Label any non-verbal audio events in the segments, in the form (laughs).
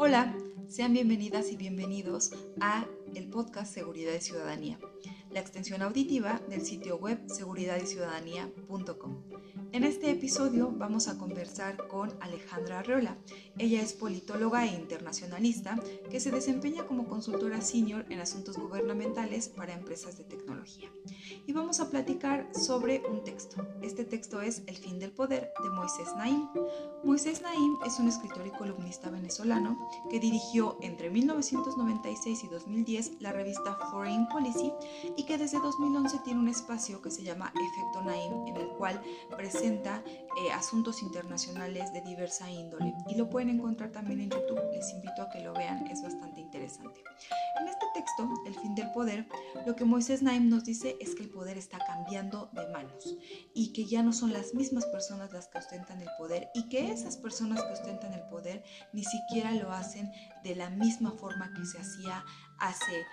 Hola, sean bienvenidas y bienvenidos a el podcast Seguridad y Ciudadanía, la extensión auditiva del sitio web seguridadyciudadanía.com. En este episodio vamos a conversar con Alejandra Arreola. Ella es politóloga e internacionalista que se desempeña como consultora senior en asuntos gubernamentales para empresas de tecnología. Y vamos a platicar sobre un texto. Este texto es El fin del poder de Moisés Naim. Moisés Naim es un escritor y columnista venezolano que dirigió entre 1996 y 2010 la revista Foreign Policy y que desde 2011 tiene un espacio que se llama Efecto Naim en el cual presenta eh, asuntos internacionales de diversa índole y lo pueden encontrar también en YouTube. Les invito a que lo vean, es bastante interesante. En este texto, El fin del poder, lo que Moisés Naim nos dice es que el poder está cambiando de manos y que ya no son las mismas personas las que ostentan el poder y que esas personas que ostentan el poder ni siquiera lo hacen de la misma forma que se hacía hace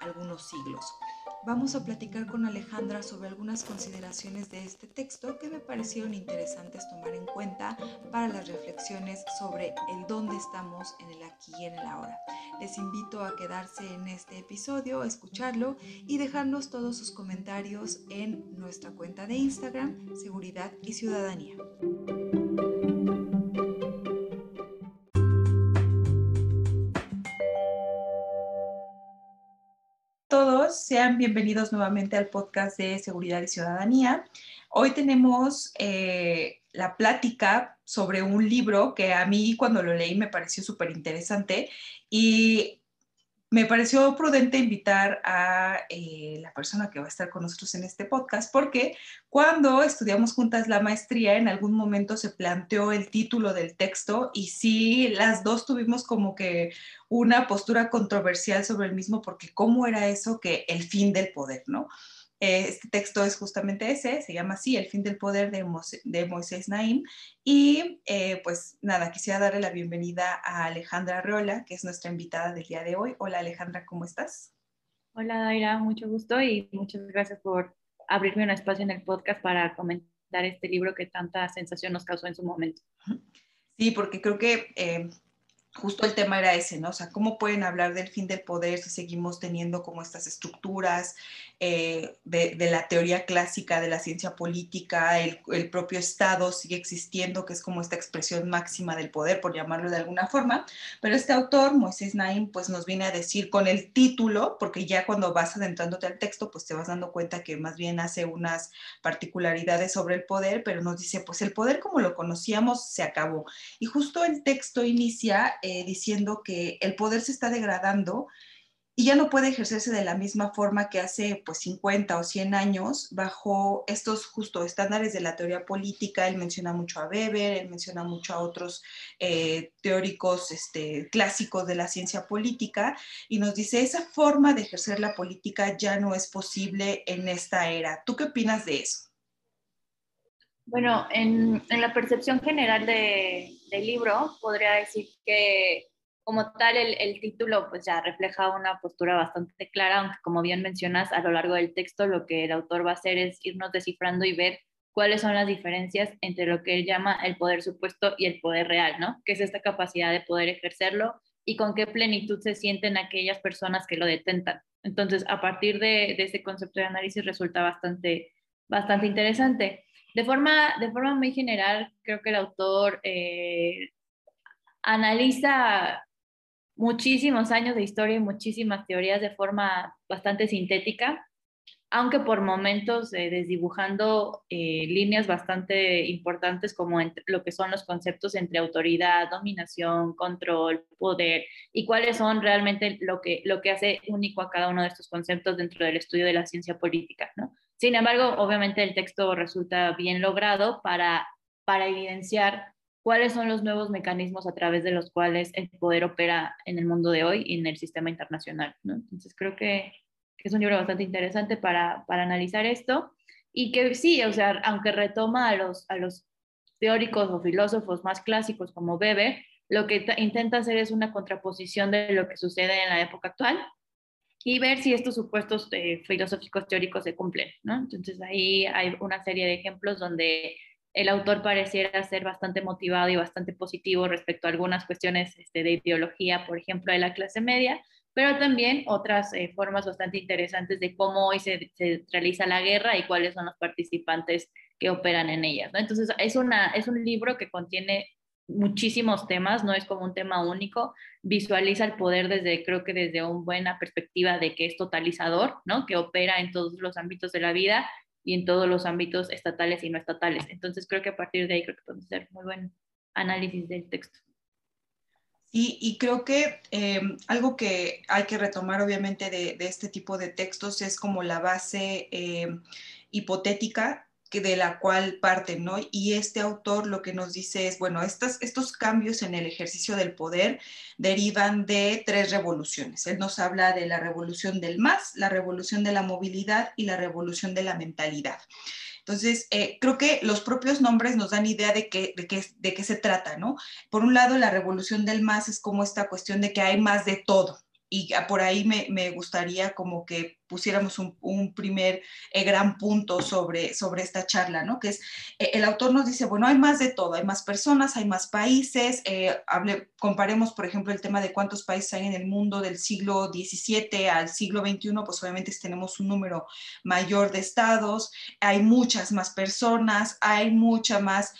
algunos siglos. Vamos a platicar con Alejandra sobre algunas consideraciones de este texto que me parecieron interesantes tomar en cuenta para las reflexiones sobre el dónde estamos en el aquí y en el ahora. Les invito a quedarse en este episodio, escucharlo y dejarnos todos sus comentarios en nuestra cuenta de Instagram, Seguridad y Ciudadanía. Sean bienvenidos nuevamente al podcast de Seguridad y Ciudadanía. Hoy tenemos eh, la plática sobre un libro que a mí cuando lo leí me pareció súper interesante y me pareció prudente invitar a eh, la persona que va a estar con nosotros en este podcast, porque cuando estudiamos juntas la maestría, en algún momento se planteó el título del texto y sí, las dos tuvimos como que una postura controversial sobre el mismo, porque cómo era eso que el fin del poder, ¿no? Eh, este texto es justamente ese, se llama así, El fin del poder de, Moisés Naim. Y eh, pues nada, quisiera darle la bienvenida a Alejandra Rola, que es nuestra invitada del día de hoy. Hola Alejandra, ¿cómo estás? Hola Daira, mucho gusto y muchas gracias por abrirme un espacio en el podcast para comentar este libro que tanta sensación nos causó en su momento. Sí, porque creo que eh, justo el tema era ese, ¿no? O sea, ¿cómo pueden hablar del fin del poder si seguimos teniendo como estas estructuras eh, de, la teoría clásica de la ciencia política, el, propio Estado sigue existiendo, que es como esta expresión máxima del poder, por llamarlo de alguna forma, pero este autor, Moisés Naim, pues nos viene a decir con el título, porque ya cuando vas adentrándote al texto, pues te vas dando cuenta que más bien hace unas particularidades sobre el poder, pero nos dice, pues el poder como lo conocíamos se acabó. Y justo el texto inicia eh, diciendo que el poder se está degradando y ya no puede ejercerse de la misma forma que hace pues 50 o 100 años bajo estos justo estándares de la teoría política. Él menciona mucho a Weber, él menciona mucho a otros eh, teóricos este, clásicos de la ciencia política y nos dice, esa forma de ejercer la política ya no es posible en esta era. ¿Tú qué opinas de eso? Bueno, en, la percepción general del libro, podría decir que como tal el, título pues ya refleja una postura bastante clara, aunque como bien mencionas, a lo largo del texto lo que el autor va a hacer es irnos descifrando y ver cuáles son las diferencias entre lo que él llama el poder supuesto y el poder real, ¿no? Que es esta capacidad de poder ejercerlo y con qué plenitud se sienten aquellas personas que lo detentan. Entonces, a partir de, de ese concepto de análisis resulta bastante, bastante interesante. De forma, de forma muy general, creo que el autor eh, analiza muchísimos años de historia y muchísimas teorías de forma bastante sintética, aunque por momentos eh, desdibujando eh, líneas bastante importantes como lo que son los conceptos entre autoridad, dominación, control, poder y cuáles son realmente lo que, lo que hace único a cada uno de estos conceptos dentro del estudio de la ciencia política. ¿no? Sin embargo, obviamente el texto resulta bien logrado para, para evidenciar cuáles son los nuevos mecanismos a través de los cuales el poder opera en el mundo de hoy y en el sistema internacional. Entonces creo que, es un libro bastante interesante para, para, analizar esto y que sí, o sea, aunque retoma a los, a los teóricos o filósofos más clásicos como Weber, lo que intenta hacer es una contraposición de lo que sucede en la época actual y ver si estos supuestos eh, filosóficos teóricos se cumplen, ¿no? Entonces ahí hay una serie de ejemplos donde el autor pareciera ser bastante motivado y bastante positivo respecto a algunas cuestiones este, de ideología, por ejemplo, de la clase media, pero también otras eh, formas bastante interesantes de cómo hoy se, realiza la guerra y cuáles son los participantes que operan en ellas. Entonces, es, una, es un libro que contiene muchísimos temas, no es como un tema único, visualiza el poder desde, creo que desde una buena perspectiva de que es totalizador, ¿no? que opera en todos los ámbitos de la vida y en todos los ámbitos estatales y no estatales. Entonces creo que a partir de ahí creo que podemos hacer muy buen análisis del texto. Y, creo que em, algo que hay que retomar obviamente de, este tipo de textos es como la base em, hipotética de la cual parten, ¿no? Y este autor lo que nos dice es, bueno, estos cambios en el ejercicio del poder derivan de tres revoluciones. Él nos habla de la revolución del más, la revolución de la movilidad y la revolución de la mentalidad. Entonces, eh, creo que los propios nombres nos dan idea de qué, de, qué, de qué se trata, ¿no? Por un lado, la revolución del más es como esta cuestión de que hay más de todo, y por ahí me, me, gustaría como que pusiéramos un, primer eh, gran punto sobre, sobre esta charla, ¿no? Que es, eh, el autor nos dice, bueno, hay más de todo, hay más personas, hay más países, eh, hable, comparemos, por ejemplo, el tema de cuántos países hay en el mundo del siglo XVII al siglo XXI, pues obviamente tenemos un número mayor de estados, hay muchas más personas, hay mucha más,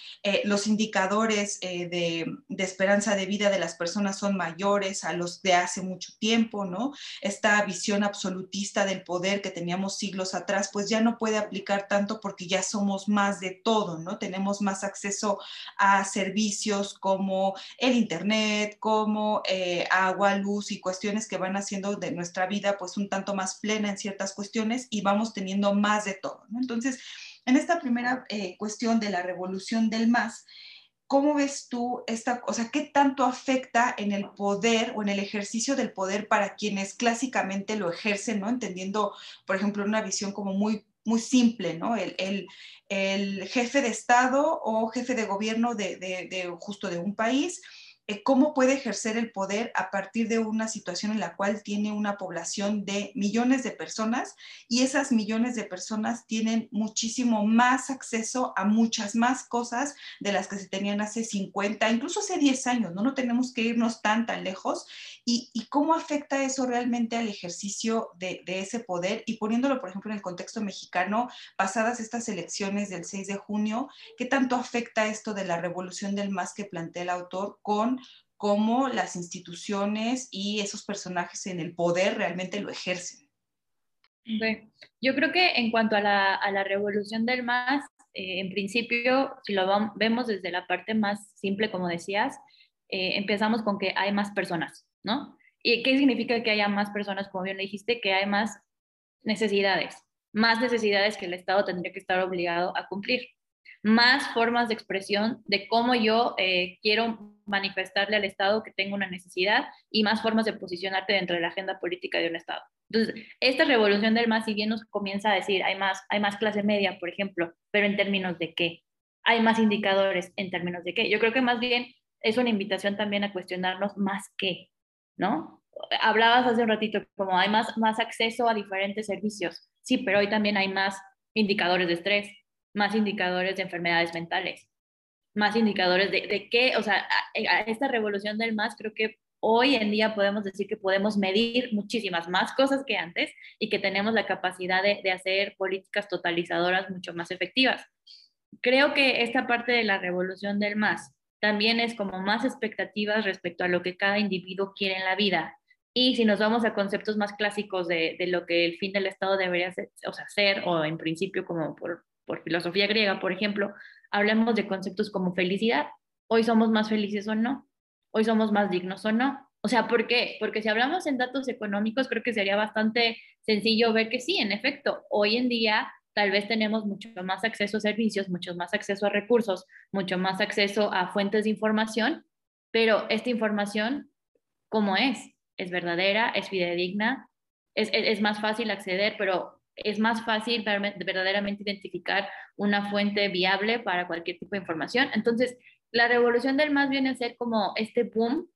los indicadores de, de esperanza de vida de las personas son mayores a los de hace mucho tiempo, ¿no? Esta visión absolutista del poder que teníamos siglos atrás, pues ya no puede aplicar tanto porque ya somos más de todo, ¿no? Tenemos más acceso a servicios como el Internet, como eh, agua, luz y cuestiones que van haciendo de nuestra vida pues un tanto más plena en ciertas cuestiones y vamos teniendo más de todo, ¿no? Entonces, en esta primera eh, cuestión de la revolución del más, ¿Cómo ves tú esta, o sea, qué tanto afecta en el poder o en el ejercicio del poder para quienes clásicamente lo ejercen, ¿no? Entendiendo, por ejemplo, una visión como muy, muy simple, ¿no? El, el, el jefe de Estado o jefe de gobierno de, de, de justo de un país cómo puede ejercer el poder a partir de una situación en la cual tiene una población de millones de personas y esas millones de personas tienen muchísimo más acceso a muchas más cosas de las que se tenían hace 50, incluso hace 10 años, no, no tenemos que irnos tan, tan lejos. Y, cómo afecta eso realmente al ejercicio de, de ese poder y poniéndolo, por ejemplo, en el contexto mexicano, pasadas estas elecciones del 6 de junio, ¿qué tanto afecta esto de la revolución del más que plantea el autor con cómo las instituciones y esos personajes en el poder realmente lo ejercen. yo creo que en cuanto a la, revolución del MAS, eh, en principio, si lo vemos desde la parte más simple, como decías, eh, empezamos con que hay más personas, ¿no? ¿Y qué significa que haya más personas? Como bien le dijiste, que hay más necesidades, más necesidades que el Estado tendría que estar obligado a cumplir más formas de expresión de cómo yo eh, quiero manifestarle al Estado que tengo una necesidad y más formas de posicionarte dentro de la agenda política de un Estado. Entonces, esta revolución del más, si bien nos comienza a decir, hay más, hay más clase media, por ejemplo, pero en términos de qué? Hay más indicadores en términos de qué? Yo creo que más bien es una invitación también a cuestionarnos más qué, ¿no? Hablabas hace un ratito como hay más, más acceso a diferentes servicios. Sí, pero hoy también hay más indicadores de estrés, más indicadores de enfermedades mentales, más indicadores de, de qué, o sea, esta revolución del más, creo que hoy en día podemos decir que podemos medir muchísimas más cosas que antes y que tenemos la capacidad de, de hacer políticas totalizadoras mucho más efectivas. Creo que esta parte de la revolución del más también es como más expectativas respecto a lo que cada individuo quiere en la vida. Y si nos vamos a conceptos más clásicos de, de lo que el fin del Estado debería ser, o sea, ser, o en principio como por por filosofía griega, por ejemplo, hablemos de conceptos como felicidad. Hoy somos más felices o no. Hoy somos más dignos o no. O sea, ¿por qué? Porque si hablamos en datos económicos, creo que sería bastante sencillo ver que sí, en efecto, hoy en día tal vez tenemos mucho más acceso a servicios, mucho más acceso a recursos, mucho más acceso a fuentes de información, pero esta información, ¿cómo es? ¿Es verdadera? ¿Es fidedigna? Es, es, es más fácil acceder, pero es más fácil verdaderamente identificar una fuente viable para cualquier tipo de información. Entonces, la revolución del más viene a ser como este boom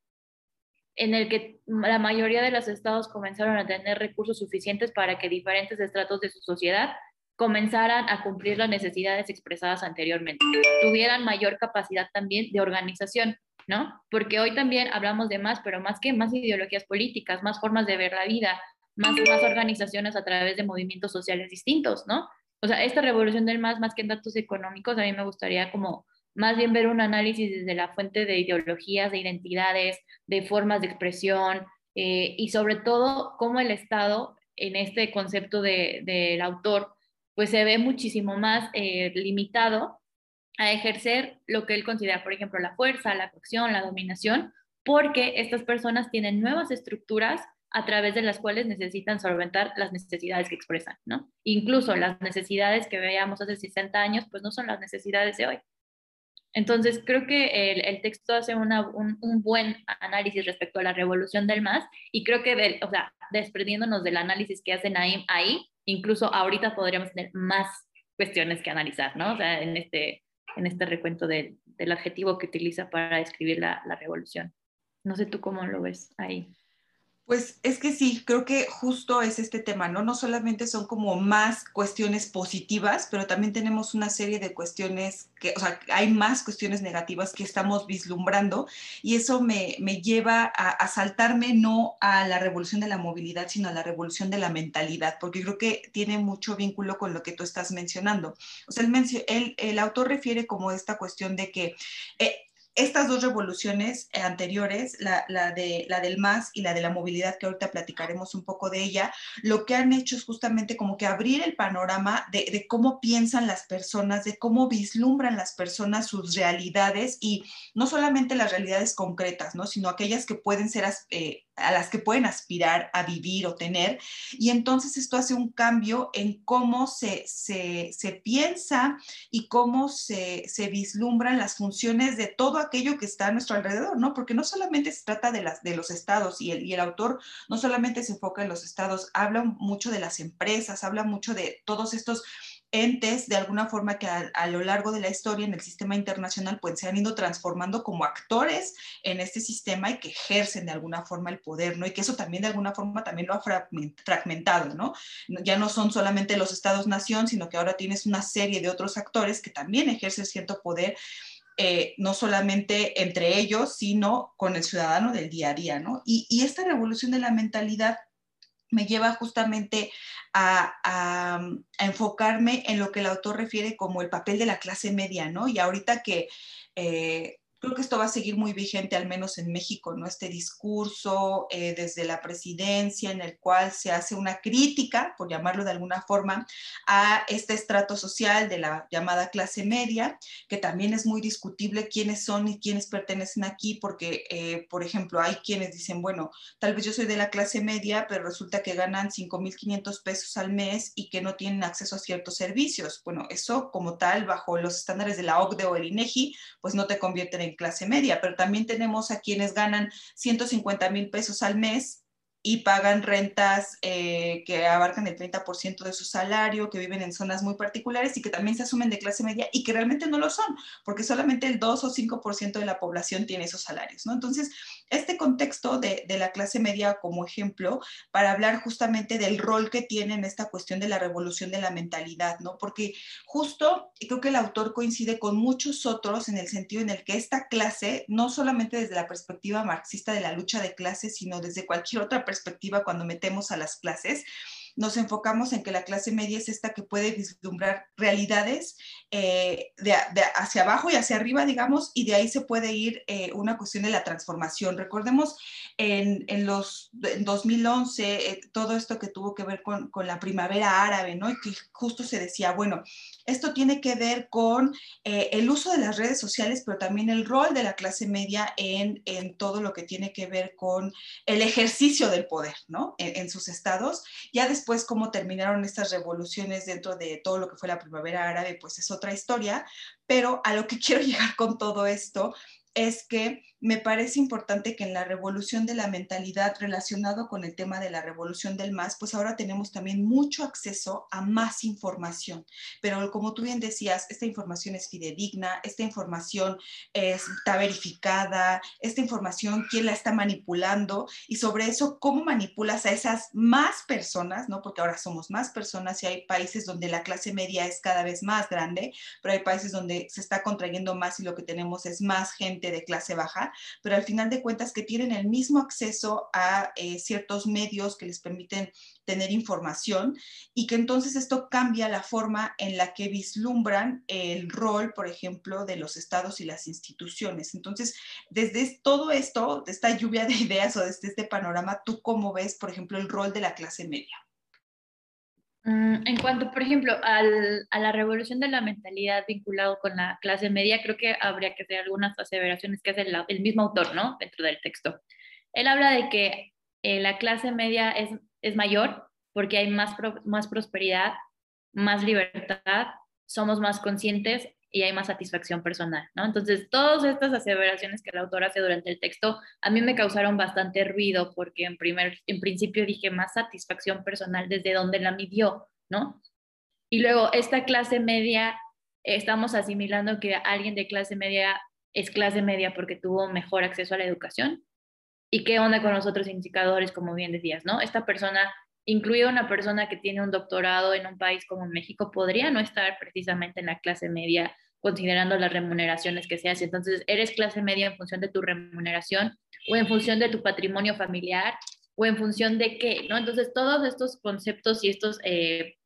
en el que la mayoría de los estados comenzaron a tener recursos suficientes para que diferentes estratos de su sociedad comenzaran a cumplir las necesidades expresadas anteriormente, tuvieran mayor capacidad también de organización, ¿no? Porque hoy también hablamos de más, pero más que más ideologías políticas, más formas de ver la vida, más, más organizaciones a través de movimientos sociales distintos, ¿no? O sea, esta revolución del más, más que en datos económicos, a mí me gustaría como más bien ver un análisis desde la fuente de ideologías, de identidades, de formas de expresión eh, y sobre todo cómo el Estado en este concepto del de, autor pues se ve muchísimo más eh, limitado a ejercer lo que él considera, por ejemplo, la fuerza, la coacción, la dominación, porque estas personas tienen nuevas estructuras a través de las cuales necesitan solventar las necesidades que expresan, ¿no? Incluso las necesidades que veíamos hace 60 años, pues no son las necesidades de hoy. Entonces, creo que el, texto hace un, buen análisis respecto a la revolución del MAS y creo que, o sea, desprendiéndonos del análisis que hacen ahí, ahí, incluso ahorita podríamos tener más cuestiones que analizar, ¿no? O sea, en este, en este recuento del adjetivo que utiliza para describir la revolución. No sé tú cómo lo ves ahí. Pues es que sí, creo que justo es este tema, ¿no? No solamente son como más cuestiones positivas, pero también tenemos una serie de cuestiones que, o sea, hay más cuestiones negativas que estamos vislumbrando y eso me, lleva a, saltarme no a la revolución de la movilidad, sino a la revolución de la mentalidad, porque creo que tiene mucho vínculo con lo que tú estás mencionando. O sea, el, el autor refiere como esta cuestión de que... Eh, estas dos revoluciones eh, anteriores, la, de, la del MAS y la de la movilidad, que ahorita platicaremos un poco de ella, lo que han hecho es justamente como que abrir el panorama de, cómo piensan las personas, de cómo vislumbran las personas sus realidades y no solamente las realidades concretas, ¿no? sino aquellas que pueden ser eh, a las que pueden aspirar a vivir o tener. Y entonces esto hace un cambio en cómo se, piensa y cómo se, vislumbran las funciones de todo aquello que está a nuestro alrededor, ¿no? Porque no solamente se trata de, las, de los estados y el, y el autor no solamente se enfoca en los estados, habla mucho de las empresas, habla mucho de todos estos entes de alguna forma que a, lo largo de la historia en el sistema internacional pues se han ido transformando como actores en este sistema y que ejercen de alguna forma el poder, ¿no? Y que eso también de alguna forma también lo ha fragmentado, ¿no? Ya no son solamente los estados-nación, sino que ahora tienes una serie de otros actores que también ejercen cierto poder. Eh, no solamente entre ellos, sino con el ciudadano del día a día, ¿no? Y, y esta revolución de la mentalidad me lleva justamente a, enfocarme en lo que el autor refiere como el papel de la clase media, ¿no? Y ahorita que eh, creo que esto va a seguir muy vigente, al menos en México, ¿no? Este discurso eh, desde la presidencia en el cual se hace una crítica, por llamarlo de alguna forma, a este estrato social de la llamada clase media, que también es muy discutible quiénes son y quiénes pertenecen aquí, porque, eh, por ejemplo, hay quienes dicen, bueno, tal vez yo soy de la clase media, pero resulta que ganan 5.500 pesos al mes y que no tienen acceso a ciertos servicios. Bueno, eso como tal, bajo los estándares de la OCDE o el INEGI, pues no te convierten en clase media, pero también tenemos a quienes ganan 150 mil pesos al mes y pagan rentas eh, que abarcan el 30% de su salario, que viven en zonas muy particulares y que también se asumen de clase media y que realmente no lo son, porque solamente el 2 o 5% de la población tiene esos salarios, ¿no? Entonces, este contexto de, de, la clase media como ejemplo para hablar justamente del rol que tiene en esta cuestión de la revolución de la mentalidad, ¿no? Porque justo, creo que el autor coincide con muchos otros en el sentido en el que esta clase, no solamente desde la perspectiva marxista de la lucha de clases, sino desde cualquier otra perspectiva, perspectiva cuando metemos a las clases, nos enfocamos en que la clase media es esta que puede vislumbrar realidades eh, de, hacia abajo y hacia arriba, digamos, y de ahí se puede ir eh, una cuestión de la transformación. Recordemos en, en los en 2011 eh, todo esto que tuvo que ver con, con, la primavera árabe, ¿no? Y que justo se decía, bueno, esto tiene que ver con el uso de las redes sociales, pero también el rol de la clase media en, en todo lo que tiene que ver con el ejercicio del poder, ¿no? En, en sus estados. Ya después cómo terminaron estas revoluciones dentro de todo lo que fue la primavera árabe, pues es otra historia, pero a lo que (laughs) quiero llegar con todo esto es que me parece importante que en la revolución de la mentalidad relacionado con el tema de la revolución del más, pues ahora tenemos también mucho acceso a más información. Pero como tú bien decías, esta información es fidedigna, esta información está verificada, esta información, quién la está manipulando y sobre eso, cómo manipulas a esas más personas, ¿no? Porque ahora somos más personas y hay países donde la clase media es cada vez más grande, pero hay países donde se está contrayendo más y lo que tenemos es más gente de clase baja pero al final de cuentas que tienen el mismo acceso a eh, ciertos medios que les permiten tener información y que entonces esto cambia la forma en la que vislumbran el rol, por ejemplo, de los estados y las instituciones. Entonces, desde todo esto, de esta lluvia de (laughs) ideas o desde este panorama, ¿tú cómo ves, por ejemplo, el rol de la clase media? Mm, en cuanto, por ejemplo, a la revolución de la mentalidad vinculado con la clase media, creo que habría que hacer algunas aseveraciones que hace el, mismo autor, ¿no? Dentro del texto. Él habla de que eh, la clase media es, es mayor porque hay más, más prosperidad, más libertad, somos más conscientes y hay más satisfacción personal, ¿no? Entonces, todas estas aseveraciones que el autor hace durante el texto a mí me causaron bastante ruido porque en, primer, en principio dije más satisfacción personal desde donde la midió, ¿no? Y luego, esta clase media, estamos asimilando que alguien de clase media es clase media porque tuvo mejor acceso a la educación. ¿Y qué onda con los otros indicadores, como bien decías, ¿no? Esta persona incluida una persona que tiene un doctorado en un país como México, podría no estar precisamente en la clase media considerando las remuneraciones que se hacen. Entonces, eres clase media en función de tu remuneración o en función de tu patrimonio familiar o en función de qué, ¿no? Entonces, todos estos conceptos y estas eh,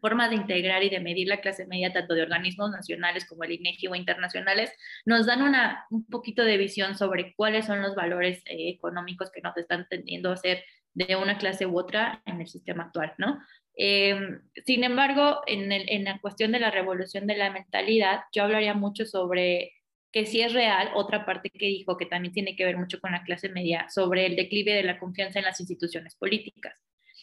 formas de integrar y de medir la clase media, tanto de organismos nacionales como el INEGI o internacionales, nos dan una, un poquito de visión sobre cuáles son los valores eh, económicos que nos están tendiendo a ser de una clase u otra en el sistema actual, ¿no? Em, sin embargo, en, en, la cuestión de la revolución de la mentalidad, yo hablaría mucho sobre que si es real, otra parte que dijo que también tiene que ver mucho con la clase media, sobre el declive de la confianza en las instituciones políticas.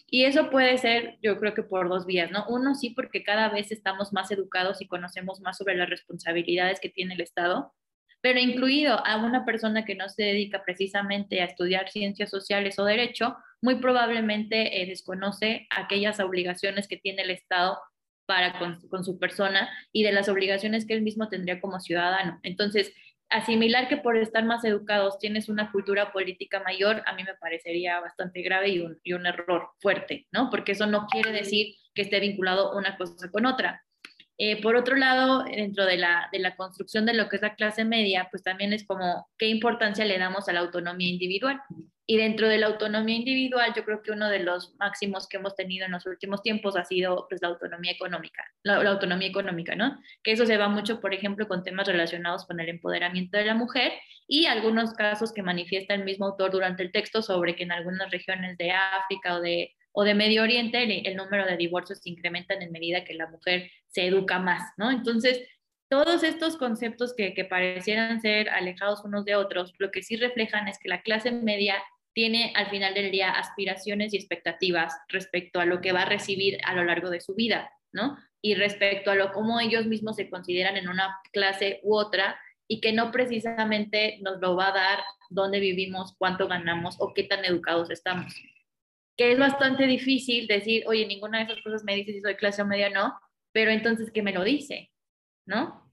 Y eso puede ser, yo creo que por dos vías, ¿no? Uno, sí, porque cada vez estamos más educados y conocemos más sobre las responsabilidades que tiene el Estado, pero incluido a una persona que no se dedica precisamente a estudiar ciencias sociales o derecho, muy probablemente eh, desconoce aquellas obligaciones que tiene el Estado para con, su persona y de las obligaciones que él mismo tendría como ciudadano. Entonces, asimilar que por estar más educados tienes una cultura política mayor, a mí me parecería bastante grave y un, y un error fuerte, ¿no? Porque eso no quiere decir que esté vinculado una cosa con otra. Eh, por otro lado, dentro de la, de la construcción de lo que es la clase media, pues también es como qué importancia le damos a la autonomía individual. Y dentro de la autonomía individual, yo creo que uno de los máximos que hemos tenido en los últimos tiempos ha sido pues, la autonomía económica, la, autonomía económica, ¿no? Que eso se va mucho, por ejemplo, con temas relacionados con el empoderamiento de la mujer y algunos casos que manifiesta el mismo autor durante el texto sobre que en algunas regiones de África o de o de Medio Oriente, el, número de divorcios se incrementa en medida que la mujer se educa más, ¿no? Entonces, todos estos conceptos que, parecieran ser alejados unos de otros, lo que sí reflejan es que la clase media tiene al final del día aspiraciones y expectativas respecto a lo que va a recibir a lo largo de su vida, ¿no? Y respecto a lo cómo ellos mismos se consideran en una clase u otra y que no precisamente nos lo va a dar dónde vivimos, cuánto ganamos o qué tan educados estamos que es bastante difícil decir, oye, ninguna de esas cosas me dice si soy clase o media no, pero entonces, ¿qué me lo dice? ¿No?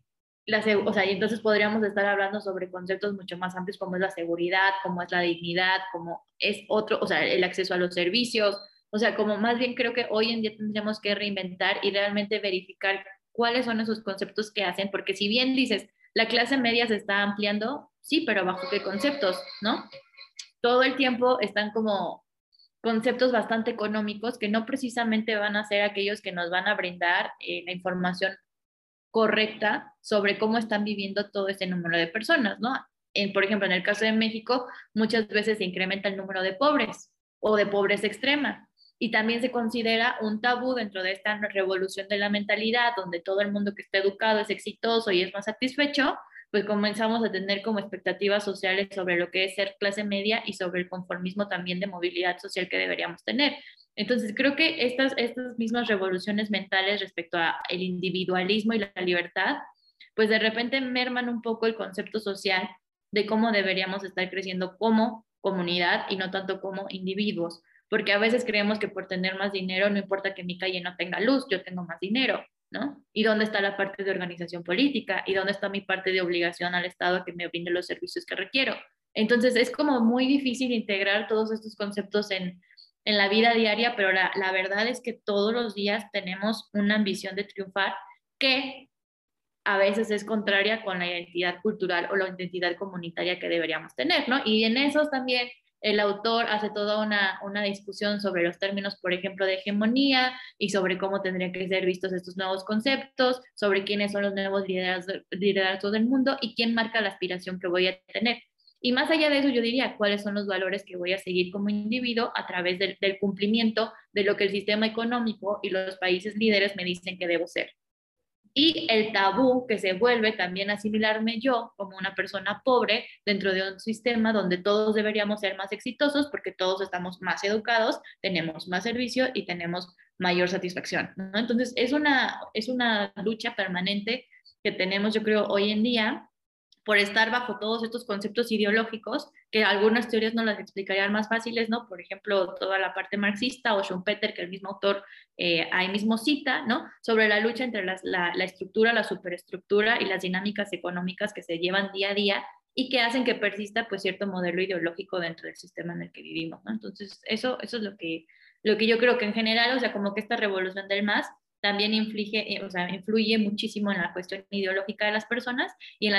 La, o sea, y entonces podríamos estar hablando sobre conceptos mucho más amplios como es la seguridad, como es la dignidad, como es otro, o sea, el acceso a los servicios, o sea, como más bien creo que hoy en día tendríamos que reinventar y realmente verificar cuáles son esos conceptos que hacen, porque si bien dices, la clase media se está ampliando, sí, pero bajo qué conceptos, ¿no? Todo el tiempo están como conceptos bastante económicos que no precisamente van a ser aquellos que nos van a brindar eh, la información correcta sobre cómo están viviendo todo este número de personas, ¿no? En, por ejemplo, en el caso de México, muchas veces se incrementa el número de pobres o de pobreza extrema. Y también se considera un tabú dentro de esta revolución de la mentalidad, donde todo el mundo que está educado es exitoso y es más satisfecho, pues comenzamos a tener como expectativas sociales sobre lo que es ser clase media y sobre el conformismo también de movilidad social que deberíamos tener. Entonces, creo que estas, estas mismas revoluciones mentales respecto al individualismo y la libertad, pues de repente merman un poco el concepto social de cómo deberíamos estar creciendo como comunidad y no tanto como individuos, porque a veces creemos que por tener más dinero no importa que mi calle no tenga luz, yo tengo más dinero, ¿no? ¿Y dónde está la parte de organización política? ¿Y dónde está mi parte de obligación al Estado que me brinde los servicios que requiero? Entonces es como muy difícil integrar todos estos conceptos en, en la vida diaria, pero la, la verdad es que todos los días tenemos una ambición de triunfar que a veces es contraria con la identidad cultural o la identidad comunitaria que deberíamos tener, ¿no? Y en esos también el autor hace toda una, una, discusión sobre los términos, por ejemplo, de hegemonía y sobre cómo tendrían que ser vistos estos nuevos conceptos, sobre quiénes son los nuevos liderazgos del mundo y quién marca la aspiración que voy a tener. Y más allá de eso, yo diría cuáles son los valores que voy a seguir como individuo a través del, del cumplimiento de lo que el sistema económico y los países líderes me dicen que debo ser y el tabú que se vuelve también asimilarme yo como una persona pobre dentro de un sistema donde todos deberíamos ser más exitosos porque todos estamos más educados, tenemos más servicio y tenemos mayor satisfacción. Entonces es una, es una lucha permanente que tenemos yo creo hoy en día por estar bajo todos estos conceptos ideológicos, que algunas teorías no las explicarían más fáciles, ¿no? Por ejemplo, toda la parte marxista o Schumpeter, que el mismo autor eh, ahí mismo cita, ¿no? Sobre la lucha entre la, estructura, la superestructura y las dinámicas económicas que se llevan día a día y que hacen que persista pues cierto modelo ideológico dentro del sistema en el que vivimos, ¿no? Entonces, eso, eso es lo que, lo que yo creo que en general, o sea, como que esta revolución del más también eh, influye muchísimo en la cuestión ideológica de las personas y en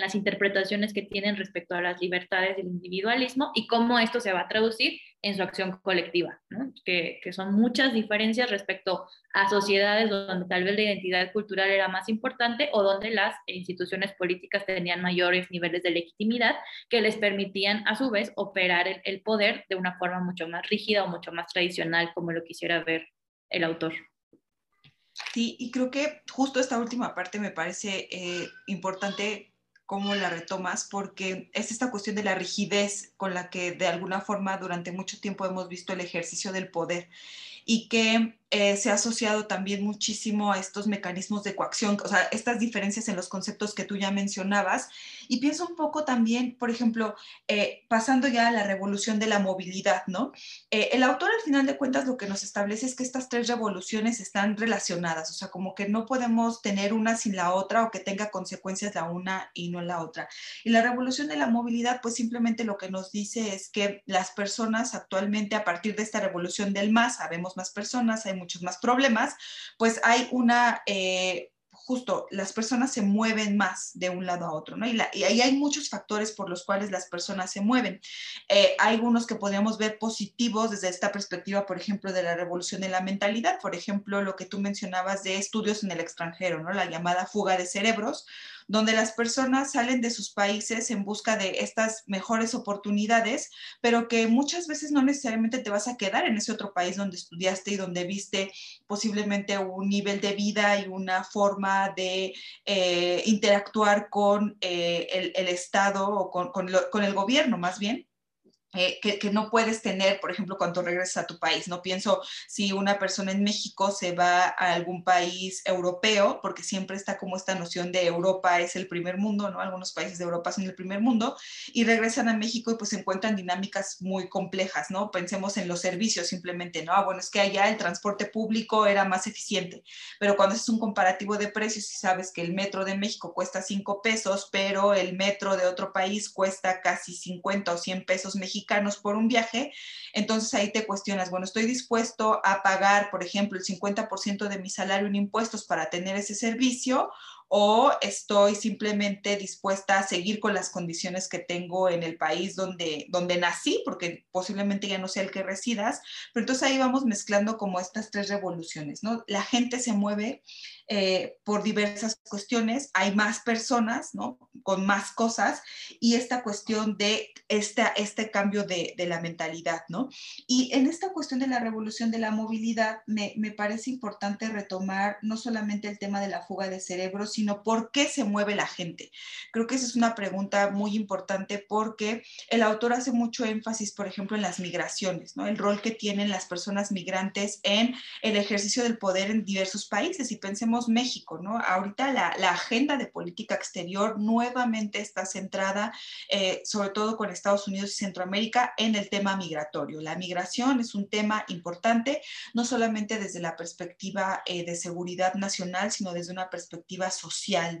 las, interpretaciones que tienen respecto a las libertades del individualismo y cómo esto se va a traducir en su acción colectiva, que, son muchas diferencias respecto a sociedades donde tal vez la identidad cultural era más importante o donde las instituciones políticas tenían mayores niveles de legitimidad que les permitían a su vez operar el poder de una forma mucho más rígida o mucho más tradicional como lo quisiera ver el autor. Sí, y creo que justo esta última parte me parece eh, importante cómo la retomas, porque es esta cuestión de la rigidez con la que de alguna forma durante mucho tiempo hemos visto el ejercicio del poder. Y que eh, se ha asociado también muchísimo a estos mecanismos de coacción, o sea, estas diferencias en los conceptos que tú ya mencionabas. Y pienso un poco también, por ejemplo, eh, pasando ya a la revolución de la movilidad, ¿no? Eh, el autor al final de cuentas lo que nos establece es que estas tres revoluciones están relacionadas, o sea, como que no podemos tener una sin la otra o que tenga consecuencias la una y no la otra. Y la revolución de la movilidad, pues simplemente lo que nos dice es que las personas actualmente, a partir de esta revolución del más, sabemos más personas, hay muchos más problemas, pues hay una, eh, justo las personas se mueven más de un lado a otro, ¿no? Y, ahí hay muchos factores por los cuales las personas se mueven. Eh, hay algunos que podríamos ver positivos desde esta perspectiva, por ejemplo, de la revolución de la mentalidad, por ejemplo, lo que tú mencionabas de estudios en el extranjero, ¿no? La llamada fuga de cerebros, donde las personas salen de sus países en busca de estas mejores oportunidades, pero que muchas veces no necesariamente te vas a quedar en ese otro país donde estudiaste y donde viste posiblemente un nivel de vida y una forma de eh, interactuar con eh, el, Estado o con el gobierno más bien. Eh, que, no puedes tener, por ejemplo, cuando regresas a tu país. No pienso si una persona en México se va a algún país europeo, porque siempre está como esta noción de Europa es el primer mundo, ¿no? Algunos países de Europa son el primer mundo, y regresan a México y pues encuentran dinámicas muy complejas, ¿no? Pensemos en los servicios simplemente, ¿no? Ah, bueno, es que allá el transporte público era más eficiente, pero cuando es un comparativo de precios y sabes que el metro de México cuesta 5 pesos, pero el metro de otro país cuesta casi 50 o 100 pesos mexicanos, por un viaje, entonces ahí te cuestionas, bueno, estoy dispuesto a pagar, por ejemplo, el 50% de mi salario en impuestos para tener ese servicio o estoy simplemente dispuesta a seguir con las condiciones que tengo en el país donde, donde nací, porque posiblemente ya no sea el que residas, pero entonces ahí vamos mezclando como estas tres revoluciones, ¿no? La gente se mueve eh, por diversas cuestiones, hay más personas, ¿no? Con más cosas y esta cuestión de esta, este cambio de, de la mentalidad, ¿no? Y en esta cuestión de la revolución de la movilidad, me, me parece importante retomar no solamente el tema de la fuga de cerebros, sino por qué se mueve la gente. Creo que esa es una pregunta muy importante porque el autor hace mucho énfasis, por ejemplo, en las migraciones, ¿no? El rol que tienen las personas migrantes en el ejercicio del poder en diversos países. Y pensemos México, ¿no? Ahorita la, agenda de política exterior nuevamente está centrada, eh, sobre todo con Estados Unidos y Centroamérica, en el tema migratorio. La migración es un tema importante, no solamente desde la perspectiva eh, de seguridad nacional, sino desde una perspectiva social,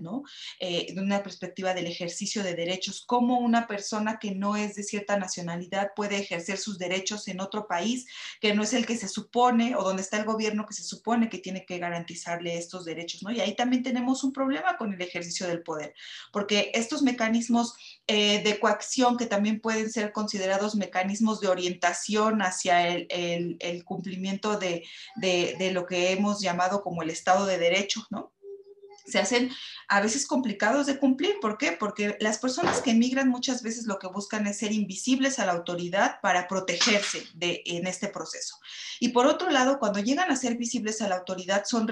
¿no? Eh, de una perspectiva del ejercicio de derechos, cómo una persona que no es de cierta nacionalidad puede ejercer sus derechos en otro país que no es el que se supone o donde está el gobierno que se supone que tiene que garantizarle estos derechos, ¿no? Y ahí también tenemos un problema con el ejercicio del poder, porque estos mecanismos eh, de coacción que también pueden ser considerados mecanismos de orientación hacia el, cumplimiento de, de lo que hemos llamado como el Estado de Derecho, ¿no? Se hacen a veces complicados de cumplir. ¿Por qué? Porque las personas que emigran muchas veces lo que buscan es ser invisibles a la autoridad para protegerse de, en este proceso. Y por otro lado, cuando llegan a ser visibles a la autoridad, son,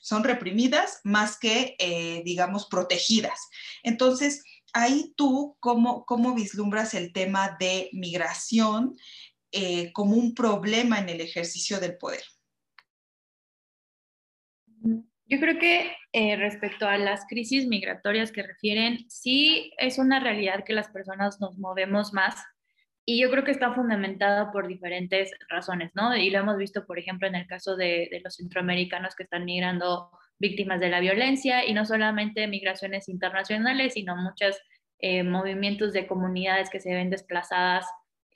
son reprimidas más que, eh, digamos, protegidas. Entonces, ahí tú, ¿cómo, cómo vislumbras el tema de migración eh, como un problema en el ejercicio del poder? Yo creo que eh, respecto a las crisis migratorias que refieren, sí es una realidad que las personas nos movemos más y yo creo que está fundamentada por diferentes razones, ¿no? Y lo hemos visto, por ejemplo, en el caso de, los centroamericanos que están migrando víctimas de la violencia y no solamente migraciones internacionales, sino muchos eh, movimientos de comunidades que se ven desplazadas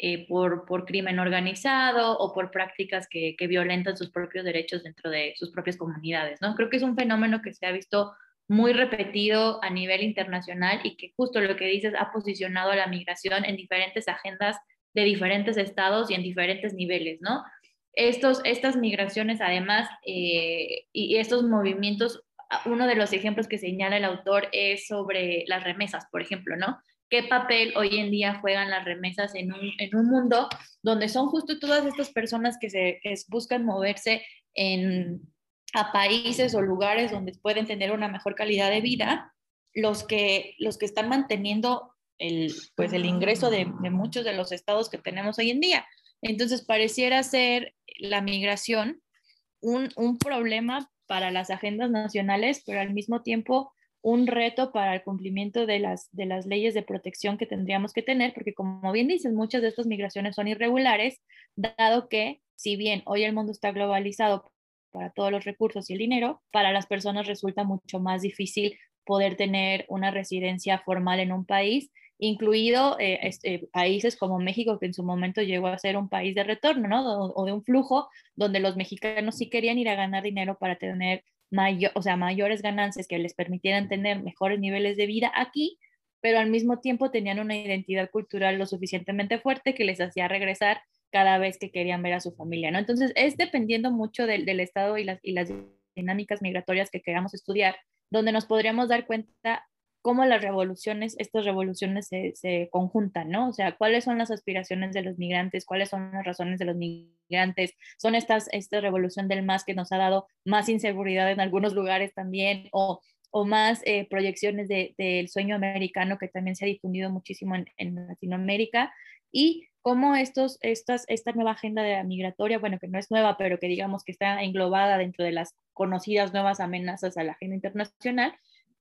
eh, por, por, crimen organizado o por prácticas que, que, violentan sus propios derechos dentro de sus propias comunidades, ¿no? Creo que es un fenómeno que se ha visto muy repetido a nivel internacional y que justo lo que dices ha posicionado a la migración en diferentes agendas de diferentes estados y en diferentes niveles, ¿no? Estos, estas migraciones además eh, y estos movimientos, uno de los ejemplos que señala el autor es sobre las remesas, por ejemplo, ¿no? Qué papel hoy en día juegan las remesas en un, mundo donde son justo todas estas personas que, se, buscan moverse en, a países o lugares donde pueden tener una mejor calidad de vida, los que, los que están manteniendo el, pues el ingreso de, muchos de los estados que tenemos hoy en día. Entonces, pareciera ser la migración un problema para las agendas nacionales, pero al mismo tiempo un reto para el cumplimiento de las, de las leyes de protección que tendríamos que tener, porque como bien dices, muchas de estas migraciones son irregulares, dado que si bien hoy el mundo está globalizado para todos los recursos y el dinero, para las personas resulta mucho más difícil poder tener una residencia formal en un país, incluido eh, este, países como México, que en su momento llegó a ser un país de retorno, ¿no? O, o de un flujo donde los mexicanos sí querían ir a ganar dinero para tener mayor, o sea, mayores ganancias que les permitieran tener mejores niveles de vida aquí, pero al mismo tiempo tenían una identidad cultural lo suficientemente fuerte que les hacía regresar cada vez que querían ver a su familia, ¿no? Entonces, es dependiendo mucho del, del estado y las, y las dinámicas migratorias que queramos estudiar, donde nos podríamos dar cuenta cómo las revoluciones, estas revoluciones se, se, conjuntan, ¿no? O sea, cuáles son las aspiraciones de los migrantes, cuáles son las razones de los migrantes, son estas, esta revolución del más que nos ha dado más inseguridad en algunos lugares también, o, o más eh, proyecciones del de, sueño americano que también se ha difundido muchísimo en, en Latinoamérica, y cómo estos, estas, esta nueva agenda de migratoria, bueno, que no es nueva, pero que digamos que está englobada dentro de las conocidas nuevas amenazas a la agenda internacional,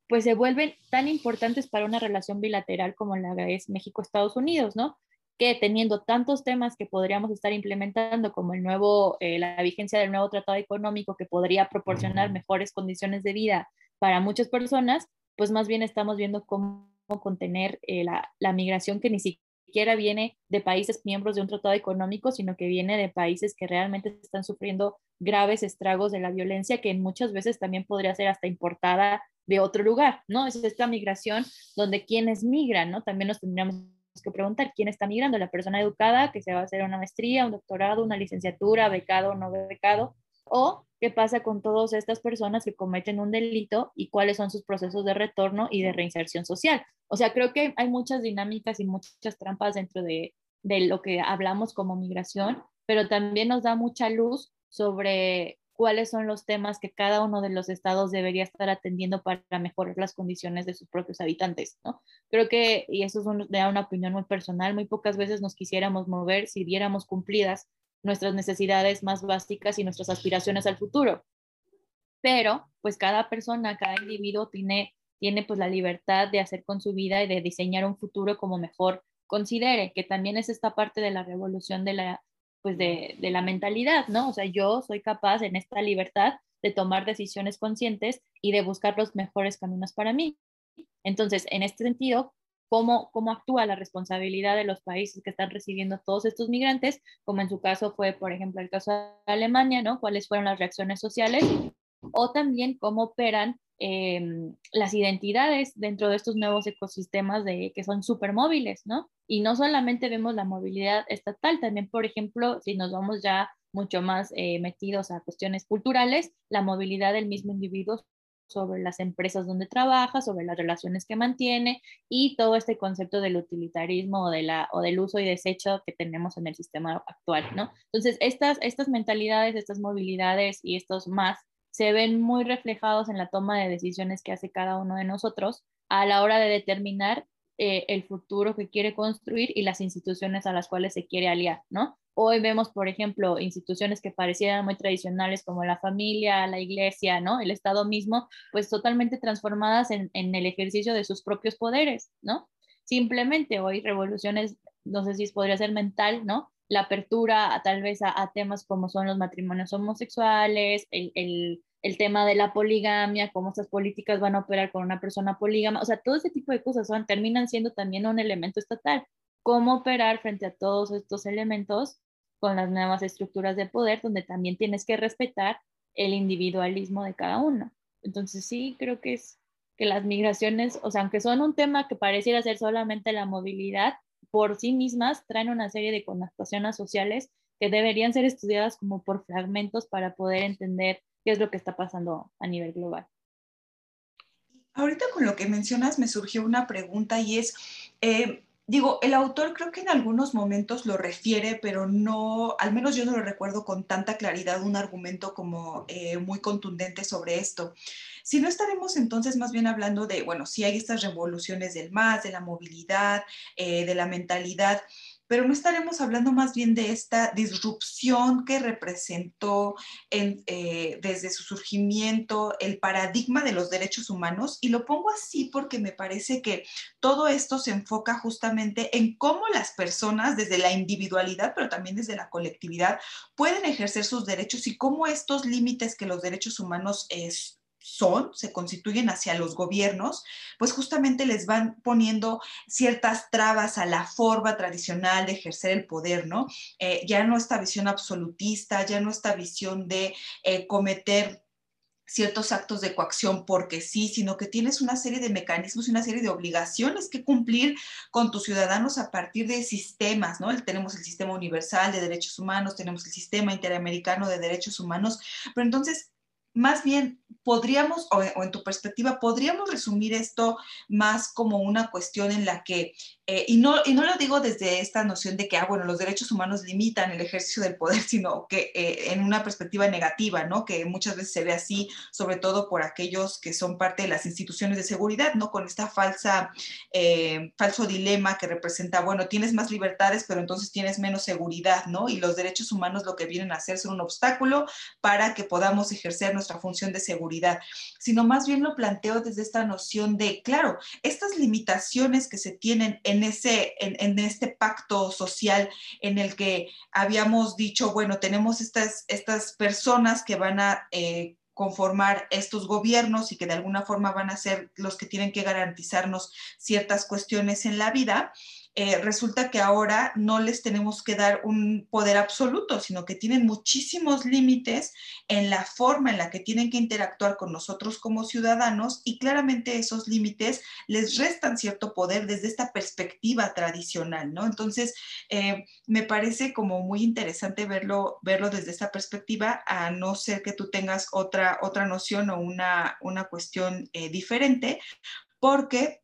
pues se vuelven tan importantes para una relación bilateral como la es México-Estados Unidos, ¿no? Que teniendo tantos temas que podríamos estar implementando, como el nuevo, eh, la vigencia del nuevo tratado económico que podría proporcionar mejores condiciones de vida para muchas personas, pues más bien estamos viendo cómo contener eh, la, la migración que ni siquiera viene de países miembros de un tratado económico, sino que viene de países que realmente están sufriendo graves estragos de la violencia, que muchas veces también podría ser hasta importada de otro lugar, ¿no? Es esta migración donde quienes migran, ¿no? También nos tendríamos que preguntar quién está migrando, la persona educada que se va a hacer una maestría, un doctorado, una licenciatura, becado o no becado, o qué pasa con todas estas personas que cometen un delito y cuáles son sus procesos de retorno y de reinserción social. O sea, creo que hay muchas dinámicas y muchas trampas dentro de, de lo que hablamos como migración, pero también nos da mucha luz sobre cuáles son los temas que cada uno de los estados debería estar atendiendo para mejorar las condiciones de sus propios habitantes, ¿no? Creo que, y eso es una opinión muy personal, muy pocas veces nos quisiéramos mover si viéramos cumplidas nuestras necesidades más básicas y nuestras aspiraciones al futuro. Pero, pues cada persona, cada individuo tiene, tiene pues la libertad de hacer con su vida y de diseñar un futuro como mejor considere, que también es esta parte de la revolución de la pues de, la mentalidad, ¿no? O sea, yo soy capaz en esta libertad de tomar decisiones conscientes y de buscar los mejores caminos para mí. Entonces, en este sentido, ¿cómo, cómo actúa la responsabilidad de los países que están recibiendo todos estos migrantes? Como en su caso fue, por ejemplo, el caso de Alemania, ¿no? ¿Cuáles fueron las reacciones sociales? O también cómo operan Em, las identidades dentro de estos nuevos ecosistemas de, que son súper móviles, ¿no? Y no solamente vemos la movilidad estatal, también, por ejemplo, si nos vamos ya mucho más eh, metidos a cuestiones culturales, la movilidad del mismo individuo sobre las empresas donde trabaja, sobre las relaciones que mantiene y todo este concepto del utilitarismo o, de la, o del uso y desecho que tenemos en el sistema actual, ¿no? Entonces, estas, estas mentalidades, estas movilidades y estos más se ven muy reflejados en la toma de decisiones que hace cada uno de nosotros a la hora de determinar eh, el futuro que quiere construir y las instituciones a las cuales se quiere aliar, ¿no? Hoy vemos, por ejemplo, instituciones que parecieran muy tradicionales como la familia, la iglesia, ¿no? El Estado mismo, pues totalmente transformadas en, el ejercicio de sus propios poderes, ¿no? Simplemente hoy revoluciones, no sé si podría ser mental, ¿no? la apertura a, tal vez a, temas como son los matrimonios homosexuales, el, tema de la poligamia, cómo estas políticas van a operar con una persona polígama, o sea, todo ese tipo de cosas son, terminan siendo también un elemento estatal. Cómo operar frente a todos estos elementos con las nuevas estructuras de poder, donde también tienes que respetar el individualismo de cada uno. Entonces sí, creo que es que las migraciones, o sea, aunque son un tema que pareciera ser solamente la movilidad, por sí mismas traen una serie de connotaciones sociales que deberían ser estudiadas como por fragmentos para poder entender qué es lo que está pasando a nivel global. Ahorita con lo que mencionas me surgió una pregunta y es, eh, digo, el autor creo que en algunos momentos lo refiere, pero no, al menos yo no lo recuerdo con tanta claridad, un argumento como eh, muy contundente sobre esto. Si no estaremos entonces más bien hablando de, bueno, si hay estas revoluciones del más, de la movilidad, eh, de la mentalidad, pero no estaremos hablando más bien de esta disrupción que representó eh, desde su surgimiento el paradigma de los derechos humanos. Y lo pongo así porque me parece que todo esto se enfoca justamente en cómo las personas, desde la individualidad, pero también desde la colectividad, pueden ejercer sus derechos y cómo estos límites que los derechos humanos es, son, se constituyen hacia los gobiernos, pues justamente les van poniendo ciertas trabas a la forma tradicional de ejercer el poder, ¿no? Eh, ya no esta visión absolutista, ya no esta visión de eh, cometer ciertos actos de coacción porque sí, sino que tienes una serie de mecanismos y una serie de obligaciones que cumplir con tus ciudadanos a partir de sistemas, ¿no? Tenemos el sistema universal de derechos humanos, tenemos el sistema interamericano de derechos humanos, pero entonces más bien podríamos, o, en tu perspectiva, podríamos resumir esto más como una cuestión en la que, eh, y, no, y no lo digo desde esta noción de que, ah, bueno, los derechos humanos limitan el ejercicio del poder, (laughs) sino que eh, en una perspectiva negativa, ¿no? Que muchas veces se ve así, sobre todo por aquellos que son parte de las instituciones de seguridad, ¿no? Con esta falsa, eh, falso dilema que representa, bueno, tienes más libertades, pero entonces tienes menos seguridad, ¿no? Y los derechos humanos lo que vienen a hacer son un obstáculo para que podamos ejercer nuestra función de seguridad, sino más bien lo planteo desde esta noción de, claro, estas limitaciones que se tienen en, ese, en, este pacto social en el que habíamos dicho, bueno, tenemos estas, estas personas que van a... Eh, conformar estos gobiernos y que de alguna forma van a ser los que tienen que garantizarnos ciertas cuestiones en la vida, eh, resulta que ahora no les tenemos que dar un poder absoluto, sino que tienen muchísimos límites en la forma en la que tienen que interactuar con nosotros como ciudadanos y claramente esos límites les restan cierto poder desde esta perspectiva tradicional, ¿no? Entonces, eh, me parece como muy interesante verlo, verlo desde esta perspectiva, a no ser que tú tengas otra, otra noción o una, una cuestión eh, diferente, porque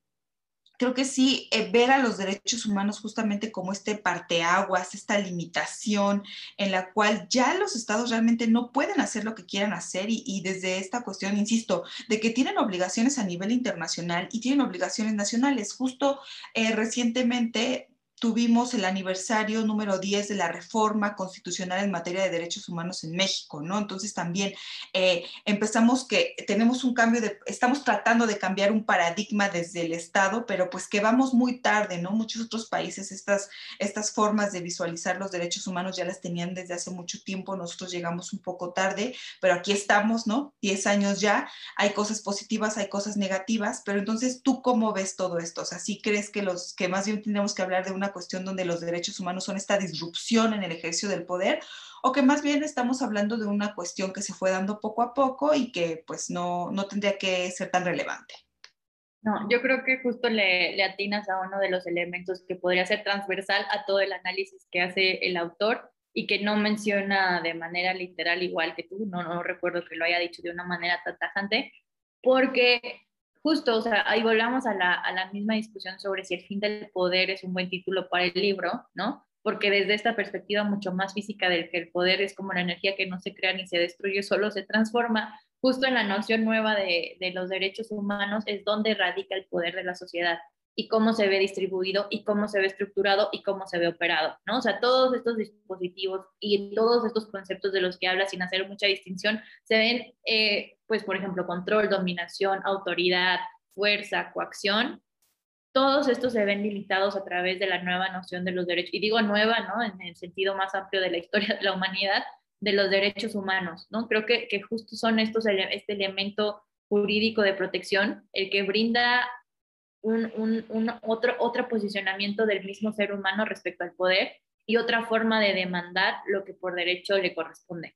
creo que sí, eh, ver a los derechos humanos justamente como este parteaguas, esta limitación en la cual ya los estados realmente no pueden hacer lo que quieran hacer y, desde esta cuestión, insisto, de que tienen obligaciones a nivel internacional y tienen obligaciones nacionales. Justo eh, recientemente tuvimos el aniversario número 10 de la reforma constitucional en materia de derechos humanos en México, ¿no? Entonces también eh, empezamos que tenemos un cambio de, estamos tratando de cambiar un paradigma desde el Estado, pero pues que vamos muy tarde, ¿no? Muchos otros países estas, estas formas de visualizar los derechos humanos ya las tenían desde hace mucho tiempo, nosotros llegamos un poco tarde, pero aquí estamos, ¿no? 10 años ya, hay cosas positivas, hay cosas negativas, pero entonces tú cómo ves todo esto? O sea, ¿sí crees que los que más bien tenemos que hablar de una cuestión donde los derechos humanos son esta disrupción en el ejercicio del poder, o que más bien estamos hablando de una cuestión que se fue dando poco a poco y que pues no, no tendría que ser tan relevante. No, yo creo que justo le, le, atinas a uno de los elementos que podría ser transversal a todo el análisis que hace el autor y que no menciona de manera literal igual que tú, no, no recuerdo que lo haya dicho de una manera tan tajante, porque justo, o sea, ahí volvamos a la, a la misma discusión sobre si el fin del poder es un buen título para el libro, ¿no? Porque desde esta perspectiva mucho más física del que el poder es como la energía que no se crea ni se destruye, solo se transforma, justo en la noción nueva de, de los derechos humanos es donde radica el poder de la sociedad y cómo se ve distribuido y cómo se ve estructurado y cómo se ve operado, ¿no? O sea, todos estos dispositivos y todos estos conceptos de los que habla sin hacer mucha distinción se ven, eh, pues, por ejemplo, control, dominación, autoridad, fuerza, coacción. Todos estos se ven limitados a través de la nueva noción de los derechos, y digo nueva, ¿no? En el sentido más amplio de la historia de la humanidad, de los derechos humanos, ¿no? Creo que, que justo son estos, este elemento jurídico de protección el que brinda un, otro, otro posicionamiento del mismo ser humano respecto al poder y otra forma de demandar lo que por derecho le corresponde,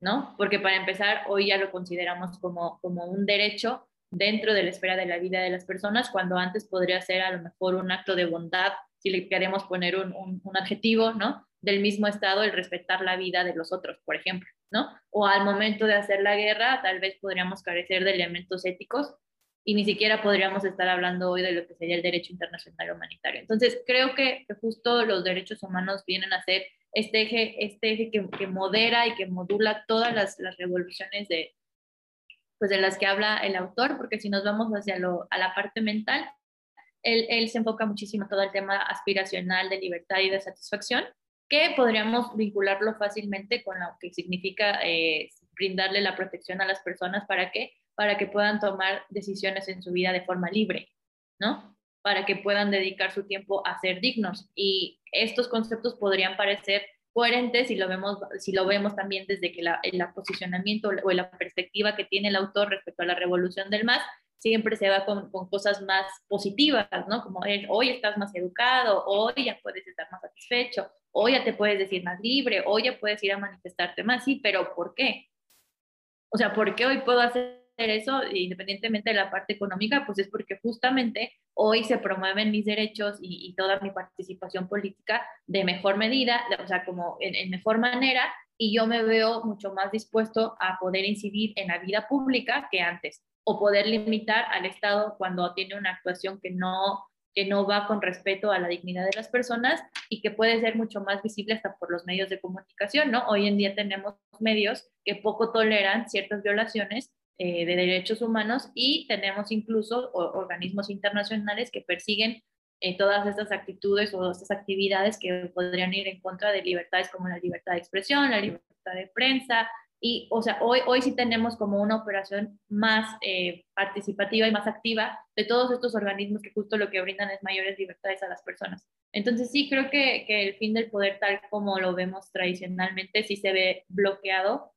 ¿no? Porque para empezar, hoy ya lo consideramos como, como un derecho dentro de la esfera de la vida de las personas, cuando antes podría ser a lo mejor un acto de bondad, si le queremos poner un, un adjetivo, ¿no? Del mismo Estado, el respetar la vida de los otros, por ejemplo, ¿no? O al momento de hacer la guerra, tal vez podríamos carecer de elementos éticos y ni siquiera podríamos estar hablando hoy de lo que sería el derecho internacional humanitario. Entonces, creo que, justo los derechos humanos vienen a ser este eje, este eje que, que modera y que modula todas las, las, revoluciones de, pues de las que habla el autor, porque si nos vamos hacia lo, a la parte mental, él, él se enfoca muchísimo todo el tema aspiracional de libertad y de satisfacción, que podríamos vincularlo fácilmente con lo que significa eh, brindarle la protección a las personas para que para que puedan tomar decisiones en su vida de forma libre, ¿no? Para que puedan dedicar su tiempo a ser dignos. Y estos conceptos podrían parecer coherentes si lo vemos, si lo vemos también desde que el posicionamiento o la perspectiva que tiene el autor respecto a la revolución del MAS siempre se va con cosas más positivas, ¿no? Como hoy estás más educado, hoy ya puedes estar más satisfecho, hoy ya te puedes decir más libre, hoy ya puedes ir a manifestarte más, sí, pero ¿por qué? O sea, ¿por qué hoy puedo hacer eso, independientemente de la parte económica, pues es porque justamente hoy se promueven mis derechos y, toda mi participación política de mejor medida, o sea, como en, mejor manera, y yo me veo mucho más dispuesto a poder incidir en la vida pública que antes, o poder limitar al Estado cuando tiene una actuación que no que no va con respeto a la dignidad de las personas y que puede ser mucho más visible hasta por los medios de comunicación, ¿no? Hoy en día tenemos medios que poco toleran ciertas violaciones eh, de derechos humanos y tenemos incluso organismos internacionales que persiguen eh, todas estas actitudes o estas actividades que podrían ir en contra de libertades como la libertad de expresión, la libertad de prensa. Y, o sea, hoy, hoy sí tenemos como una operación más eh, participativa y más activa de todos estos organismos que justo lo que brindan es mayores libertades a las personas. Entonces sí creo que, que el fin del poder tal como lo vemos tradicionalmente sí se ve bloqueado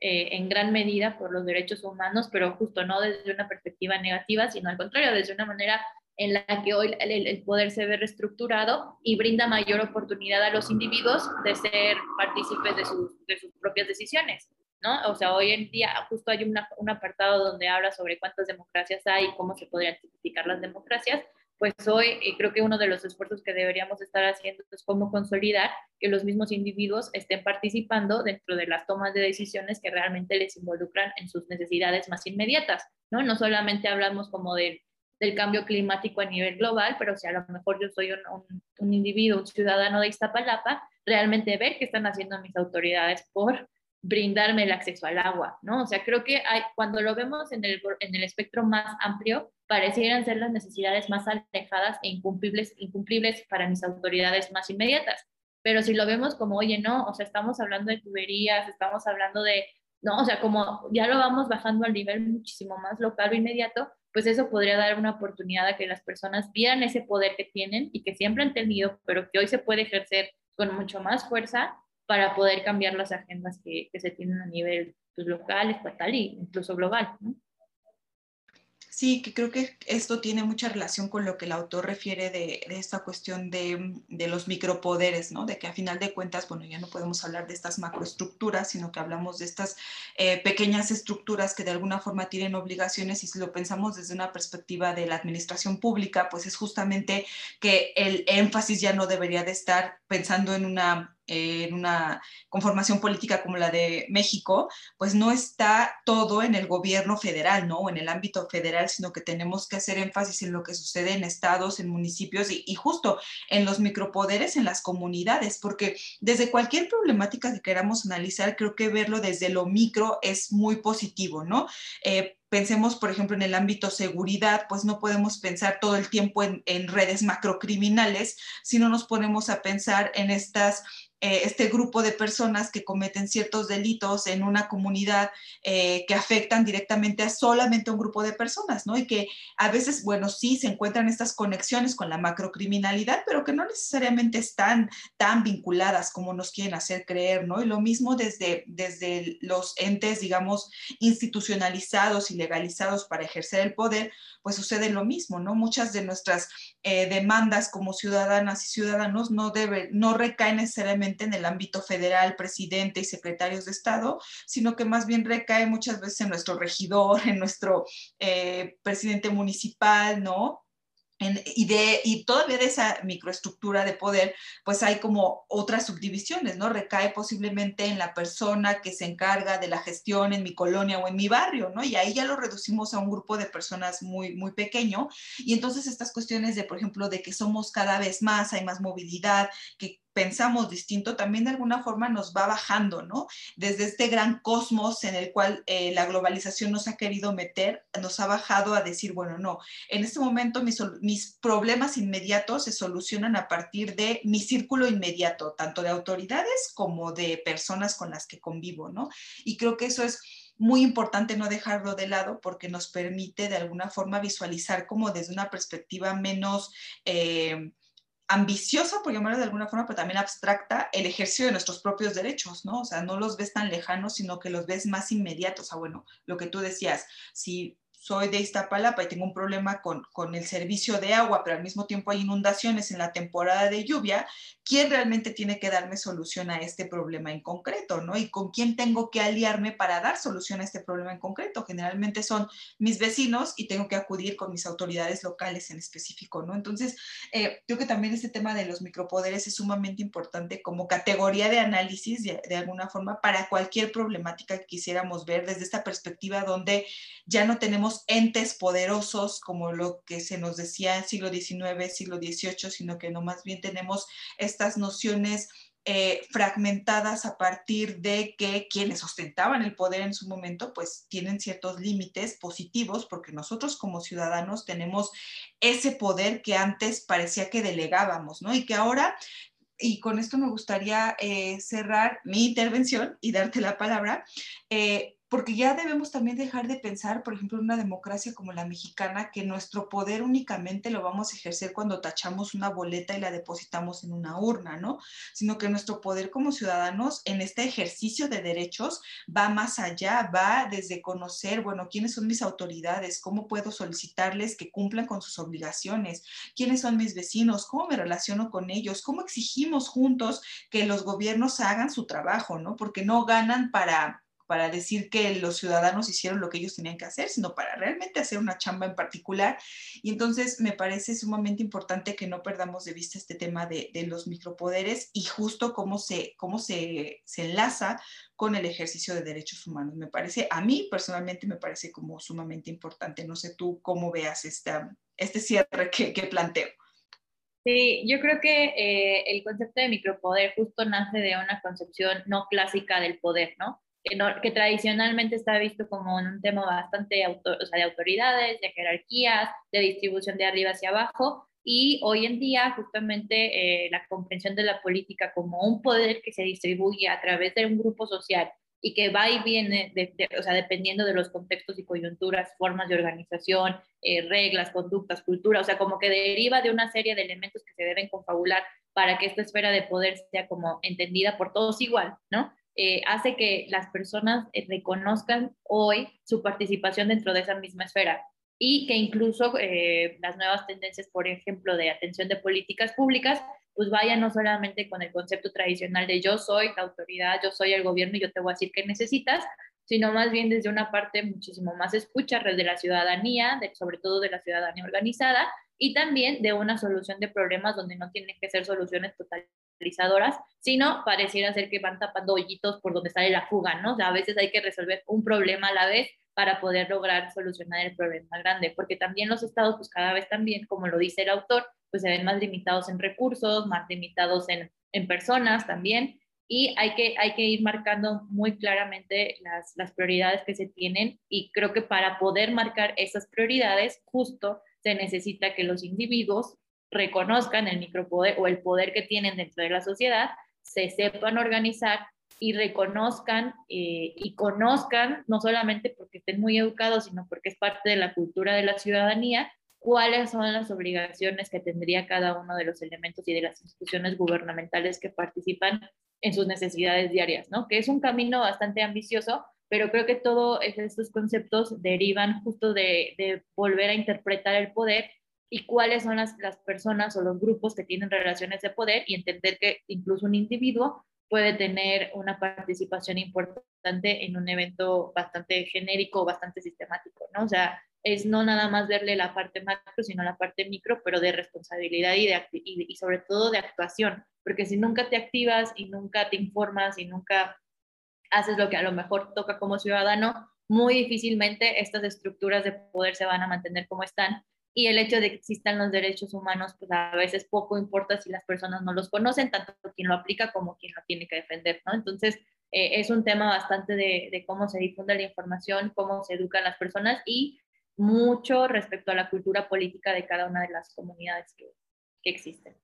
eh, en gran medida por los derechos humanos, pero justo no desde una perspectiva negativa, sino al contrario, desde una manera en la que hoy el, poder se ve reestructurado y brinda mayor oportunidad a los individuos de ser partícipes de, de sus propias decisiones. ¿no? O sea, hoy en día justo hay un apartado donde habla sobre cuántas democracias hay y cómo se podrían tipificar las democracias, pues hoy eh, creo que uno de los esfuerzos que deberíamos estar haciendo es cómo consolidar que los mismos individuos estén participando dentro de las tomas de decisiones que realmente les involucran en sus necesidades más inmediatas, ¿no? No solamente hablamos como de, del cambio climático a nivel global, pero si a lo mejor yo soy un, un, individuo, un ciudadano de Iztapalapa, realmente ver qué están haciendo mis autoridades por brindarme el acceso al agua, ¿no? O sea, creo que hay, cuando lo vemos en el, en el espectro más amplio, parecieran ser las necesidades más alejadas e incumplibles, incumplibles para mis autoridades más inmediatas. Pero si lo vemos como, oye, no, o sea, estamos hablando de tuberías, estamos hablando de, no, o sea, como ya lo vamos bajando al nivel muchísimo más local o inmediato, pues eso podría dar una oportunidad a que las personas vieran ese poder que tienen y que siempre han tenido, pero que hoy se puede ejercer con mucho más fuerza para poder cambiar las agendas que, que se tienen a nivel pues, local, estatal e incluso global. ¿no? Sí, que creo que esto tiene mucha relación con lo que el autor refiere de, esta cuestión de, de, los micropoderes, ¿no? De que a final de cuentas, bueno, ya no podemos hablar de estas macroestructuras, sino que hablamos de estas eh, pequeñas estructuras que de alguna forma tienen obligaciones y si lo pensamos desde una perspectiva de la administración pública, pues es justamente que el énfasis ya no debería de estar pensando en una en una conformación política como la de México, pues no está todo en el gobierno federal, ¿no? O en el ámbito federal, sino que tenemos que hacer énfasis en lo que sucede en estados, en municipios y, justo en los micropoderes, en las comunidades, porque desde cualquier problemática que queramos analizar, creo que verlo desde lo micro es muy positivo, ¿no? Eh, pensemos, por ejemplo, en el ámbito seguridad, pues no podemos pensar todo el tiempo en, redes macrocriminales, sino nos ponemos a pensar en estas eh, este grupo de personas que cometen ciertos delitos en una comunidad eh, que afectan directamente a solamente un grupo de personas, ¿no? Y que a veces, bueno, sí se encuentran estas conexiones con la macrocriminalidad, pero que no necesariamente están tan vinculadas como nos quieren hacer creer, ¿no? Y lo mismo desde, desde los entes, digamos, institucionalizados y legalizados para ejercer el poder, pues sucede lo mismo, ¿no? Muchas de nuestras eh, demandas como ciudadanas y ciudadanos no, no recaen necesariamente en el ámbito federal, presidente y secretarios de Estado, sino que más bien recae muchas veces en nuestro regidor, en nuestro eh, presidente municipal, ¿no? Y, y todavía de esa microestructura de poder, pues hay como otras subdivisiones, ¿no? Recae posiblemente en la persona que se encarga de la gestión en mi colonia o en mi barrio, ¿no? Y ahí ya lo reducimos a un grupo de personas muy, muy pequeño. Y entonces estas cuestiones de, por ejemplo, de que somos cada vez más, hay más movilidad, que pensamos distinto, también de alguna forma nos va bajando, ¿no? Desde este gran cosmos en el cual eh, la globalización nos ha querido meter, nos ha bajado a decir, bueno, no, en este momento mis, problemas inmediatos se solucionan a partir de mi círculo inmediato, tanto de autoridades como de personas con las que convivo, ¿no? Y creo que eso es muy importante no dejarlo de lado porque nos permite de alguna forma visualizar como desde una perspectiva menos... Eh, ambiciosa, por llamarlo de alguna forma, pero también abstracta, el ejercicio de nuestros propios derechos, ¿no? O sea, no los ves tan lejanos, sino que los ves más inmediatos. O sea, bueno, lo que tú decías, si soy de Iztapalapa y tengo un problema con, con, el servicio de agua, pero al mismo tiempo hay inundaciones en la temporada de lluvia, ¿quién realmente tiene que darme solución a este problema en concreto? ¿no? Y con quién tengo que aliarme para dar solución a este problema en concreto. Generalmente son mis vecinos y tengo que acudir con mis autoridades locales en específico. ¿no? Entonces, eh, creo que también este tema de los micropoderes es sumamente importante como categoría de análisis de, de alguna forma para cualquier problemática que quisiéramos ver desde esta perspectiva donde ya no tenemos entes poderosos como lo que se nos decía en siglo XIX, siglo XVIII, sino que no más bien tenemos estas nociones eh, fragmentadas a partir de que quienes ostentaban el poder en su momento, pues tienen ciertos límites positivos, porque nosotros como ciudadanos tenemos ese poder que antes parecía que delegábamos, ¿no? Y que ahora y con esto me gustaría eh, cerrar mi intervención y darte la palabra, eh, porque ya debemos también dejar de pensar, por ejemplo, en una democracia como la mexicana, que nuestro poder únicamente lo vamos a ejercer cuando tachamos una boleta y la depositamos en una urna, ¿no? Sino que nuestro poder como ciudadanos en este ejercicio de derechos va más allá, va desde conocer, bueno, quiénes son mis autoridades, cómo puedo solicitarles que cumplan con sus obligaciones, quiénes son mis vecinos, cómo me relaciono con ellos, cómo exigimos juntos que los gobiernos hagan su trabajo, ¿no? Porque no ganan para para decir que los ciudadanos hicieron lo que ellos tenían que hacer, sino para realmente hacer una chamba en particular. Y entonces me parece sumamente importante que no perdamos de vista este tema de, de los micropoderes y justo cómo se, cómo se, se enlaza con el ejercicio de derechos humanos. Me parece, a mí personalmente me parece como sumamente importante. No sé tú cómo veas esta, este cierre que, que planteo. Sí, yo creo que eh, el concepto de micropoder justo nace de una concepción no clásica del poder, ¿no? Que, que tradicionalmente está visto como un tema bastante de autoridades, de jerarquías, de distribución de arriba hacia abajo, y hoy en día justamente eh, la comprensión de la política como un poder que se distribuye a través de un grupo social y que va y viene, o sea, dependiendo de los contextos y coyunturas, formas de organización, eh, reglas, conductas, cultura, o sea, como que deriva de una serie de elementos que se deben confabular para que esta esfera de poder sea como entendida por todos igual, ¿no? Eh, hace que las personas eh, reconozcan hoy su participación dentro de esa misma esfera. Y que incluso las nuevas tendencias, por ejemplo, de atención de políticas públicas, pues vaya no solamente con el concepto tradicional de yo soy la autoridad, yo soy el gobierno y yo te voy a decir qué necesitas, sino más bien desde una parte muchísimo más escucha de la ciudadanía, de, sobre todo de la ciudadanía organizada, y también de una solución de problemas donde no tienen que ser soluciones sino pareciera ser que van tapando hoyitos por donde sale la fuga, ¿no? O sea, a veces hay que resolver un problema a la vez para poder lograr solucionar el problema grande, porque también los estados, pues cada vez también, como lo dice el autor, pues se ven más limitados en recursos, más limitados en, en personas también, y hay que, hay que ir marcando muy claramente las, las prioridades que se tienen y creo que para poder marcar esas prioridades justo se necesita que los individuos reconozcan el micropoder o el poder que tienen dentro de la sociedad, se sepan organizar y reconozcan eh, y conozcan, no solamente porque estén muy educados, sino porque es parte de la cultura de la ciudadanía, cuáles son las obligaciones que tendría cada uno de los elementos y de las instituciones gubernamentales que participan en sus necesidades diarias, ¿no? Que es un camino bastante ambicioso, pero creo que todos estos conceptos derivan justo de, de, volver a interpretar el poder y cuáles son las, las personas o los grupos que tienen relaciones de poder y entender que incluso un individuo puede tener una participación importante en un evento bastante genérico, bastante sistemático, ¿no? O sea, es no nada más verle la parte macro, sino la parte micro, pero de responsabilidad y, de, y, sobre todo de actuación, porque si nunca te activas y nunca te informas y nunca haces lo que a lo mejor toca como ciudadano, muy difícilmente estas estructuras de poder se van a mantener como están. Y el hecho de que existan los derechos humanos, pues a veces poco importa si las personas no los conocen, tanto quien lo aplica como quien lo tiene que defender, ¿no? Entonces, eh, es un tema bastante de, de, cómo se difunde la información, cómo se educan las personas y mucho respecto a la cultura política de cada una de las comunidades que, que existen.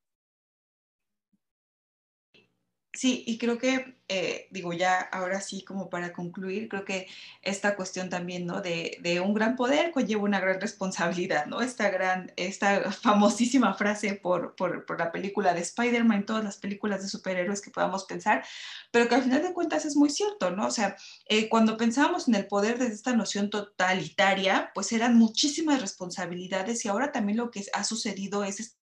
Sí, y creo que, eh, digo ya ahora sí como para concluir, creo que esta cuestión también, ¿no? De, un gran poder conlleva una gran responsabilidad, ¿no? Esta gran, esta famosísima frase por, por, por la película de Spider-Man, todas las películas de superhéroes que podamos pensar, pero que al final de cuentas es muy cierto, ¿no? O sea, eh, cuando pensábamos en el poder desde esta noción totalitaria, pues eran muchísimas responsabilidades y ahora también lo que ha sucedido es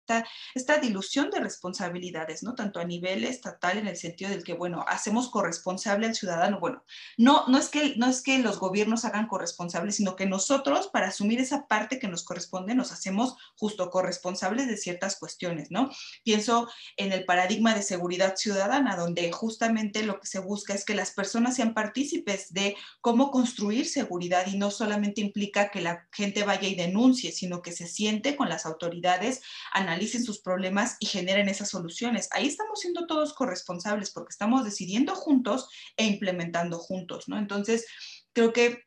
esta, dilución de responsabilidades, ¿no? Tanto a nivel estatal en el sentido del que, bueno, hacemos corresponsable al ciudadano. Bueno, no, no, es que, no es que los gobiernos hagan corresponsables, sino que nosotros, para asumir esa parte que nos corresponde, nos hacemos justo corresponsables de ciertas cuestiones, ¿no? Pienso en el paradigma de seguridad ciudadana, donde justamente lo que se busca es que las personas sean partícipes de cómo construir seguridad y no solamente implica que la gente vaya y denuncie, sino que se siente con las autoridades, analice analicen sus problemas y generen esas soluciones. Ahí estamos siendo todos corresponsables porque estamos decidiendo juntos e implementando juntos, ¿no? Entonces, creo que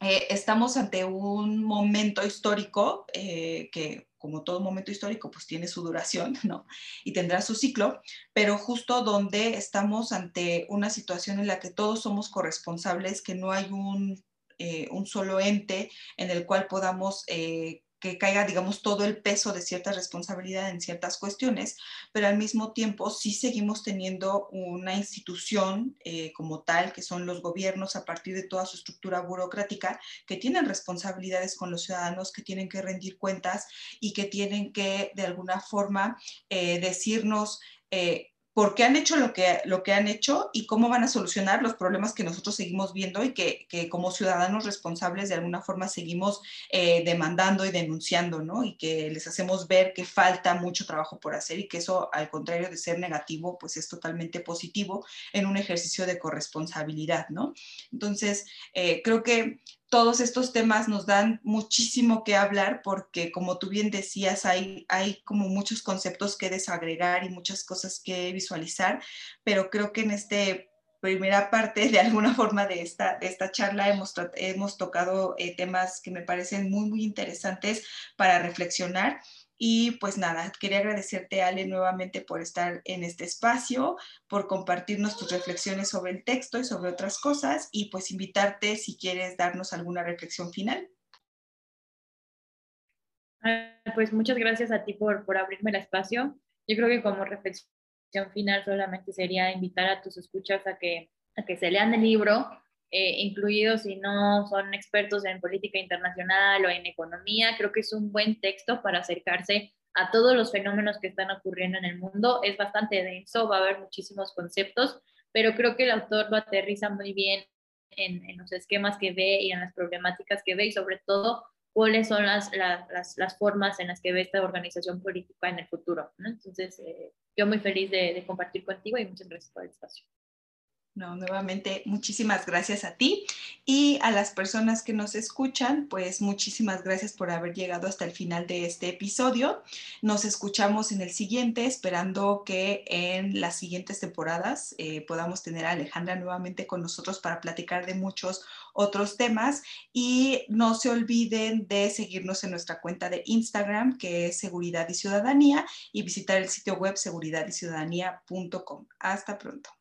eh, estamos ante un momento histórico eh, que como todo momento histórico, pues tiene su duración, ¿no? Y tendrá su ciclo, pero justo donde estamos ante una situación en la que todos somos corresponsables, que no hay un, eh, solo ente en el cual podamos eh, que caiga, digamos, todo el peso de cierta responsabilidad en ciertas cuestiones, pero al mismo tiempo sí seguimos teniendo una institución eh, como tal, que son los gobiernos a partir de toda su estructura burocrática, que tienen responsabilidades con los ciudadanos, que tienen que rendir cuentas y que tienen que, de alguna forma, eh, decirnos... Eh, por qué han hecho lo que, lo que han hecho y cómo van a solucionar los problemas que nosotros seguimos viendo y que, como ciudadanos responsables de alguna forma seguimos eh, demandando y denunciando, ¿no? Y que les hacemos ver que falta mucho trabajo por hacer y que eso, al contrario de ser negativo, pues es totalmente positivo en un ejercicio de corresponsabilidad, ¿no? Entonces, eh, creo que todos estos temas nos dan muchísimo que hablar porque, como tú bien decías, hay, hay como muchos conceptos que desagregar y muchas cosas que visualizar, pero creo que en esta primera parte, de alguna (laughs) forma, de esta, de esta charla hemos, hemos tocado eh, temas que me parecen muy, muy interesantes para reflexionar y pues nada, quería agradecerte, Ale, nuevamente por estar en este espacio, por compartirnos tus reflexiones sobre el texto y sobre otras cosas, y pues invitarte si quieres darnos alguna reflexión final. Pues muchas gracias a ti por, por abrirme el espacio. Yo creo que como reflexión final solamente sería invitar a tus escuchas a que, a que se lean el libro, eh, incluidos si no son expertos en política internacional o en economía. Creo que es un buen texto para acercarse a todos los fenómenos que están ocurriendo en el mundo. Es bastante denso, va a haber muchísimos conceptos, pero creo que el autor lo aterriza muy bien en, los esquemas que ve y en las problemáticas que ve y sobre todo cuáles son las, las, formas en las que ve esta organización política en el futuro. Entonces, eh, yo muy feliz de, de compartir contigo y muchas gracias por el espacio. No, nuevamente, muchísimas gracias a ti y a las personas que nos escuchan, pues muchísimas gracias por haber llegado hasta el final de este episodio. Nos escuchamos en el siguiente, esperando que en las siguientes temporadas eh, podamos tener a Alejandra nuevamente con nosotros para platicar de muchos otros temas y no se olviden de seguirnos en nuestra cuenta de Instagram que es Seguridad y Ciudadanía y visitar el sitio web seguridadyciudadanía.com. Hasta pronto.